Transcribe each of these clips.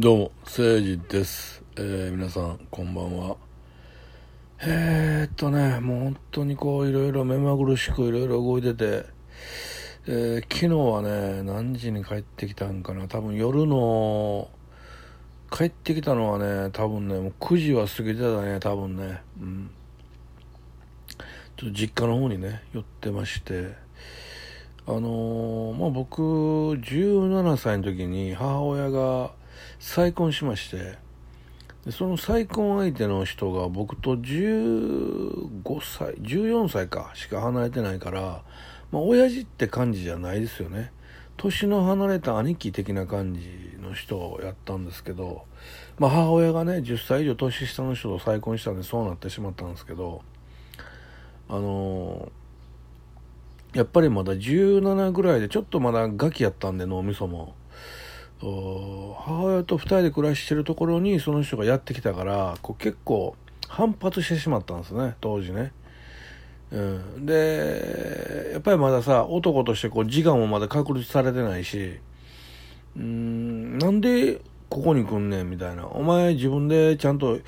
どうも、せいじです。えー、皆さん、こんばんは。えー、っとね、もう本当にこう、いろいろ目まぐるしくいろいろ動いてて、えー、昨日はね、何時に帰ってきたんかな、多分夜の、帰ってきたのはね、多分ね、もう9時は過ぎてたね、多分ね。うん。ちょっと実家の方にね、寄ってまして、あのーまあ、僕、17歳の時に母親が再婚しまして、でその再婚相手の人が僕と15歳、14歳かしか離れてないから、まあ、親父って感じじゃないですよね。年の離れた兄貴的な感じの人をやったんですけど、まあ、母親がね、10歳以上年下の人と再婚したんでそうなってしまったんですけど、あのーやっぱりまだ17ぐらいでちょっとまだガキやったんで脳みそも母親と2人で暮らしてるところにその人がやってきたからこう結構反発してしまったんですね当時ね、うん、でやっぱりまださ男としてこう自我もまだ確立されてないしうんなんでここに来んねんみたいな。お前自分でちゃんと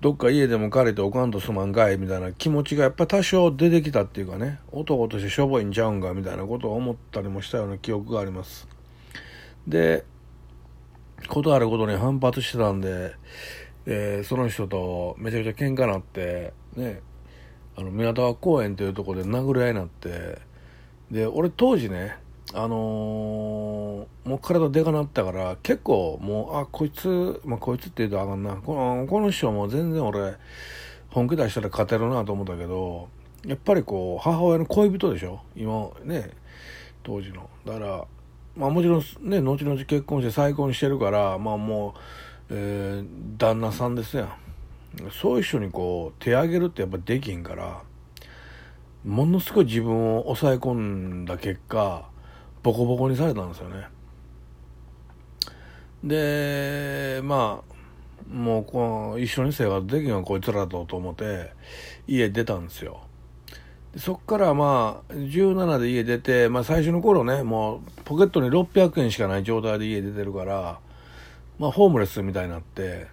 どっか家でも借りておかんとすまんかいみたいな。気持ちがやっぱ多少出てきたっていうかね。男としてしょぼいんちゃうんかみたいなことを思ったりもしたような記憶があります。でことあることに反発してたんで、えーその人とめちゃくちゃ喧嘩なってねあの港川公園っていうところで殴り合いになってで俺当時ねあのーもう体でかなったから結構もうあこいつ、まあ、こいつって言うとあかんな。このこの人も全然俺本気出したら勝てるなと思ったけどやっぱりこう母親の恋人でしょ？今ね当時の。だからまあもちろんね後々結婚して再婚してるからまあもう、えー旦那さんですやん。そういう人にこう手上げるってやっぱできんからものすごい自分を抑え込んだ結果ボコボコにされたんですよね。でまあもうこの一緒に生活できんわこいつらとと思って家出たんですよ。そっからまあ17で家出て、まあ、最初の頃ねもうポケットに600円しかない状態で家出てるからまあホームレスみたいになって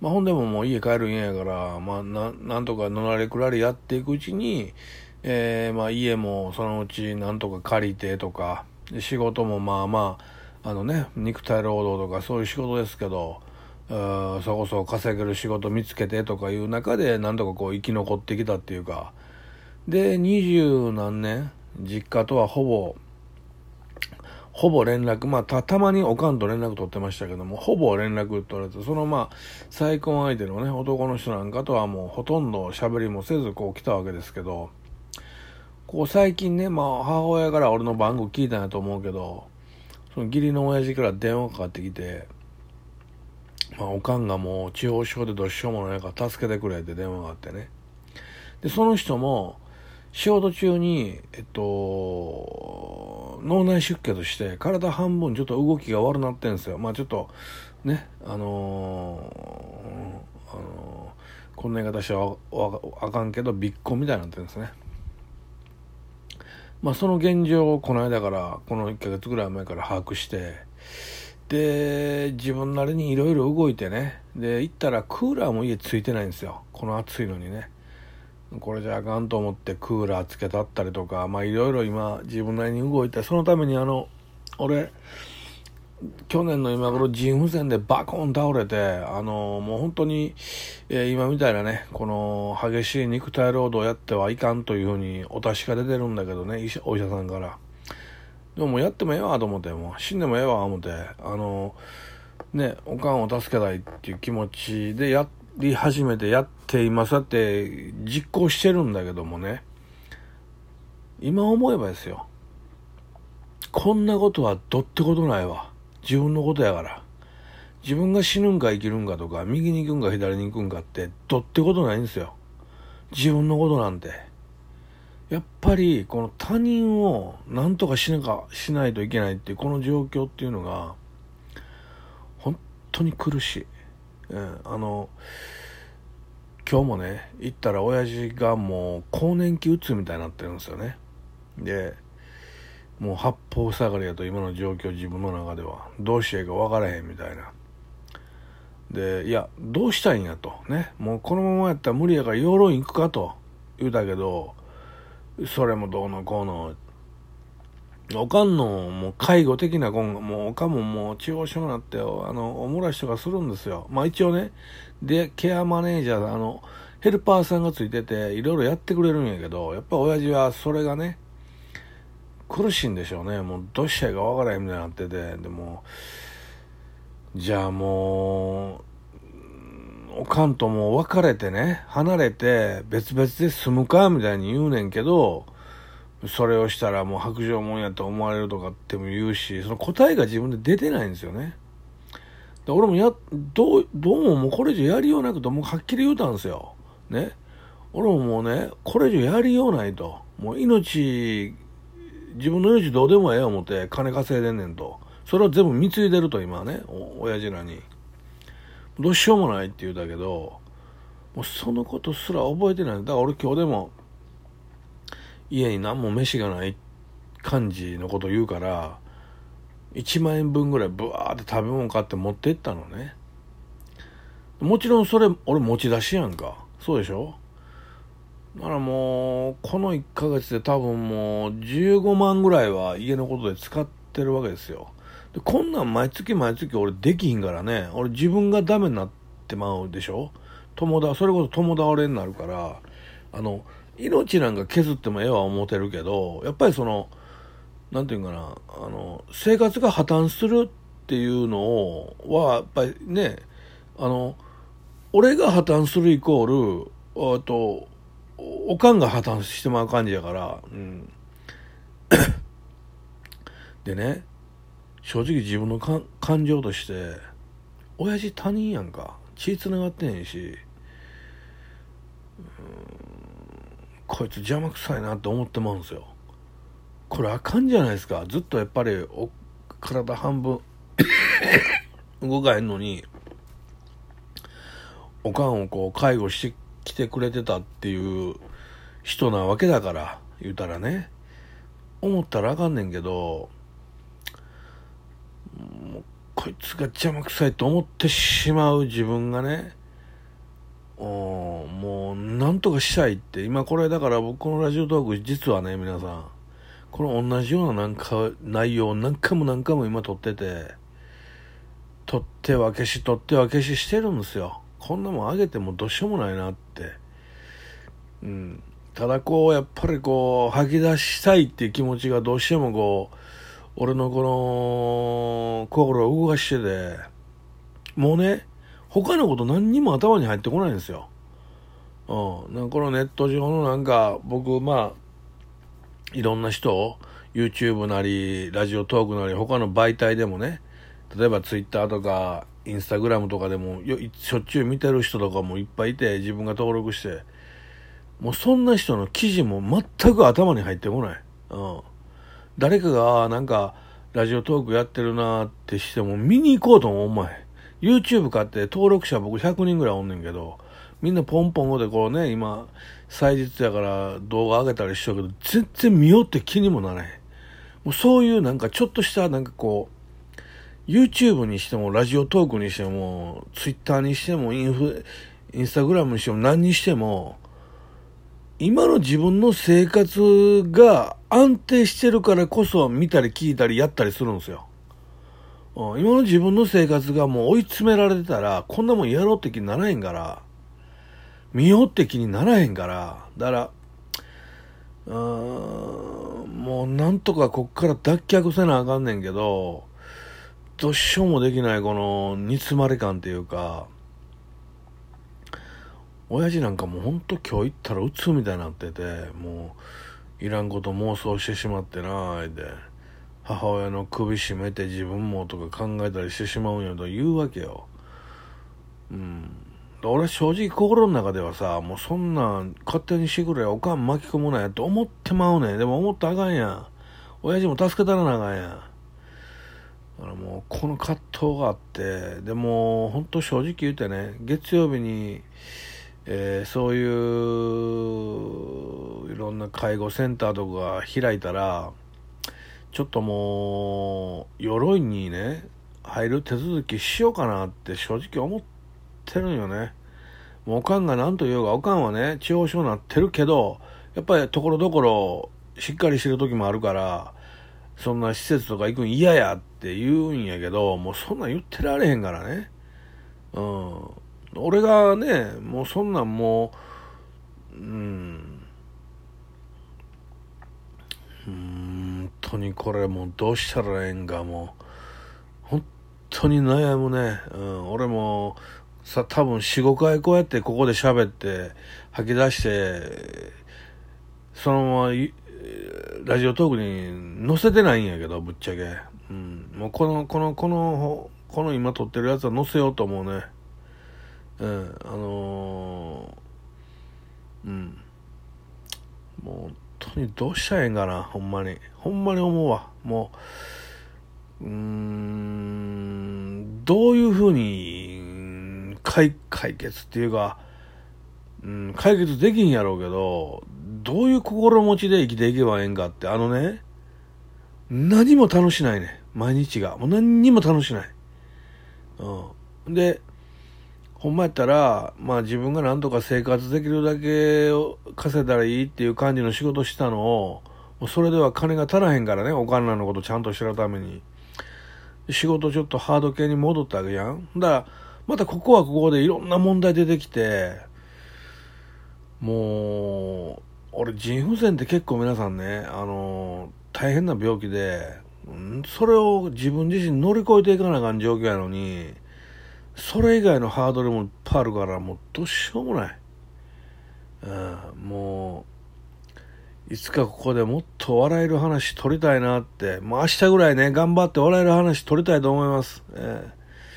まあ、ほんでももう家帰るんやから、まあ、ななんとかのられくらりやっていくうちに、えーまあ、家もそのうちなんとか借りてとか仕事もまあまああのね肉体労働とかそういう仕事ですけどそこそこ稼げる仕事見つけてとかいう中でなんとかこう生き残ってきたっていうかで二十何年実家とはほぼほぼ連絡、まあ、た、たまにおかんと連絡取ってましたけども、ほぼ連絡取れて、そのまあ、再婚相手のね、男の人なんかとはもうほとんど喋りもせず、こう来たわけですけど、こう最近ね、まあ、母親から俺の番号聞いたんやと思うけど、その義理の親父から電話かかってきて、まあ、おかんがもう地方症でどうしようもないから助けてくれって電話があってね。で、その人も、仕事中に、えっと、脳内出血して体半分ちょっと動きが悪なってんですよ。まあちょっと、ね、あのーあのーこんな言い方したらあかんけど、びっこみたいになってるんですね。まあその現状をこの間から、この1ヶ月ぐらい前から把握して、で、自分なりにいろいろ動いてね、で、行ったらクーラーも家ついてないんですよ。この暑いのにね。これじゃあかんと思ってクーラーつけたったりとかまあいろいろ今自分なりに動いてそのためにあの俺去年の今頃腎不全でバコン倒れてあのもう本当に、えー今みたいなねこの激しい肉体労働やってはいかんというふうにお達しが出てるんだけどね医者お医者さんから。でももうやってもええわと思ってもう死んでもええわ思ってあのねおかんを助けたいっていう気持ちでやっり始めてやって今そうやって実行してるんだけどもね。今思えばですよ。こんなことはどってことないわ。自分のことやから。自分が死ぬんか生きるんかとか右に行くんか左に行くんかってどってことないんですよ。自分のことなんて。やっぱりこの他人を何とかしなかしないといけないっていうこの状況っていうのが本当に苦しい、うん、あの今日もね行ったら親父がもう更年期うつみたいになってるんですよねでもう八方塞がりやと今の状況自分の中ではどうしていいか分からへんみたいなで、いや、どうしたいんやと。ね。もうこのままやったら無理やから養老院行くかと言うたけど、それもどうのこうの。おかんのもう介護的な今後、もうおかんももう中央症になって、あの、おもらしとかするんですよ。まあ一応ね、で、ケアマネージャー、あの、ヘルパーさんがついてて、いろいろやってくれるんやけど、やっぱ親父はそれがね、苦しいんでしょうね。もうどうしたいかわからへんみたいになってて、でも、じゃあもう、おかんともう別れてね、離れて別々で住むかみたいに言うねんけど、それをしたらもう白状もんやと思われるとかっても言うし、その答えが自分で出てないんですよね。で俺もや、どう、どうももうこれ以上やりようなくと、もうはっきり言うたんですよ。ね。俺ももうね、これ以上やりようないと。もう命、自分の命どうでもええ思って金稼いでんねんと。それを全部貢いでると今ね、親父らに。どうしようもないって言うたけど、もうそのことすら覚えてない。だから俺今日でも、家に何も飯がない感じのこと言うから、1万円分ぐらいブワーって食べ物買って持ってったのね。もちろんそれ、俺持ち出しやんか。そうでしょ？だからもう、この1ヶ月で多分もう15万ぐらいは家のことで使ってるわけですよ。でこんなん毎月毎月俺できひんからね、俺自分がダメになってまうでしょ？友達、それこそ友倒れになるから、あの、命なんか削ってもええわ思てるけど、やっぱりその、なんていうかな、あの、生活が破綻するっていうのは、やっぱりね、あの、俺が破綻するイコール、あと、おかんが破綻してまう感じやから、うん。でね、正直自分の感情として親父他人やんか。血つながってへんし。こいつ邪魔くさいなって思ってまうんですよ。これあかんじゃないですか。ずっとやっぱりお体半分 動かへんのにおかんをこう介護してきてくれてたっていう人なわけだから言うたらね。思ったらあかんねんけどもうこいつが邪魔くさいと思ってしまう自分がねもうなんとかしたいって。今これだから僕このラジオトーク実はね皆さん。この同じようななんか内容を何回も何回も今撮ってて。撮っては消し撮っては消ししてるんですよ。こんなもんあげてもどうしようもないなって。うん。ただこうやっぱりこう吐き出したいっていう気持ちがどうしてもこう俺のこの心を動かしてて、もうね、他のこと何にも頭に入ってこないんですよ。うん。なんかこのネット上のなんか、僕、まあ、いろんな人を、YouTube なり、ラジオトークなり、他の媒体でもね、例えば Twitter とか、インスタグラムとかでもしょっちゅう見てる人とかもいっぱいいて、自分が登録して、もうそんな人の記事も全く頭に入ってこない。うん。誰かがなんかラジオトークやってるなってしても見に行こうとも思え。YouTube 買って登録者僕100人ぐらいおんねんけど、みんなポンポンでこうね、今、祭日やから動画上げたりしとるけど、全然見ようって気にもならへん。もうそういうなんかちょっとしたなんかこう、YouTube にしても、ラジオトークにしても、Twitter にしても、インフ、インスタグラムにしても、何にしても、今の自分の生活が安定してるからこそ見たり聞いたりやったりするんですよ。今の自分の生活がもう追い詰められてたら、こんなもんやろうって気にならへんから、見ようって気にならへんから、だから、うーん、もうなんとかこっから脱却せなあかんねんけど、どうしようもできないこの煮詰まり感っていうか、親父なんかもうほんと今日行ったら鬱みたいになってて、もういらんこと妄想してしまってなあ、で、母親の首絞めて自分もとか考えたりしてしまうんやと言うわけよ。うん。俺正直心の中ではさ、もうそんなん勝手にしてくれおかん巻き込むなやと思ってまうねん。でも思ったらあかんやん。親父も助けたらなあかんやん。だからもうこの葛藤があって、でも本当正直言うてね、月曜日に、えー、そういういろんな介護センターとか開いたらちょっともう鎧にね入る手続きしようかなって正直思ってるんよね。もうおかんが何と言おうが、おかんはね、地方症になってるけど、やっぱりところどころしっかりしてる時もあるから、そんな施設とか行くん嫌やって言うんやけど、もうそんなん言ってられへんからね。うん。俺がね、もうそんなんもう、うん。本当にこれもうどうしたらええんかもう、本当に悩むね。うん。俺も、さ、多分4、5回こうやってここで喋って吐き出して、そのままラジオトークに載せてないんやけど、ぶっちゃけ。うん。もうこの、この、この、この今撮ってるやつは載せようと思うね。うん。あのー、うん。もう当にどうしたらええんかな、ほんまに。ほんまに思うわ。もう、うーん、どういうふうに解、解決っていうか、うん、解決できんやろうけど、どういう心持ちで生きていけばええんかって、あのね、何も楽しないね。毎日が。もう何にも楽しない。うん。で、ほんまやったら、まあ自分がなんとか生活できるだけ稼いだらいいっていう感じの仕事したのを、もうそれでは金が足らへんからね、お金のことちゃんとしてるために。仕事ちょっとハード系に戻ったわけやん。だから、またここはここでいろんな問題出てきて、もう、俺、腎不全って結構皆さんね、あの、大変な病気で、それを自分自身乗り越えていかなあかん状況やのに、それ以外のハードルもいっぱいあるから、もうどうしようもない。うん、もう、いつかここでもっと笑える話撮りたいなって、もう明日ぐらいね、頑張って笑える話撮りたいと思います。えー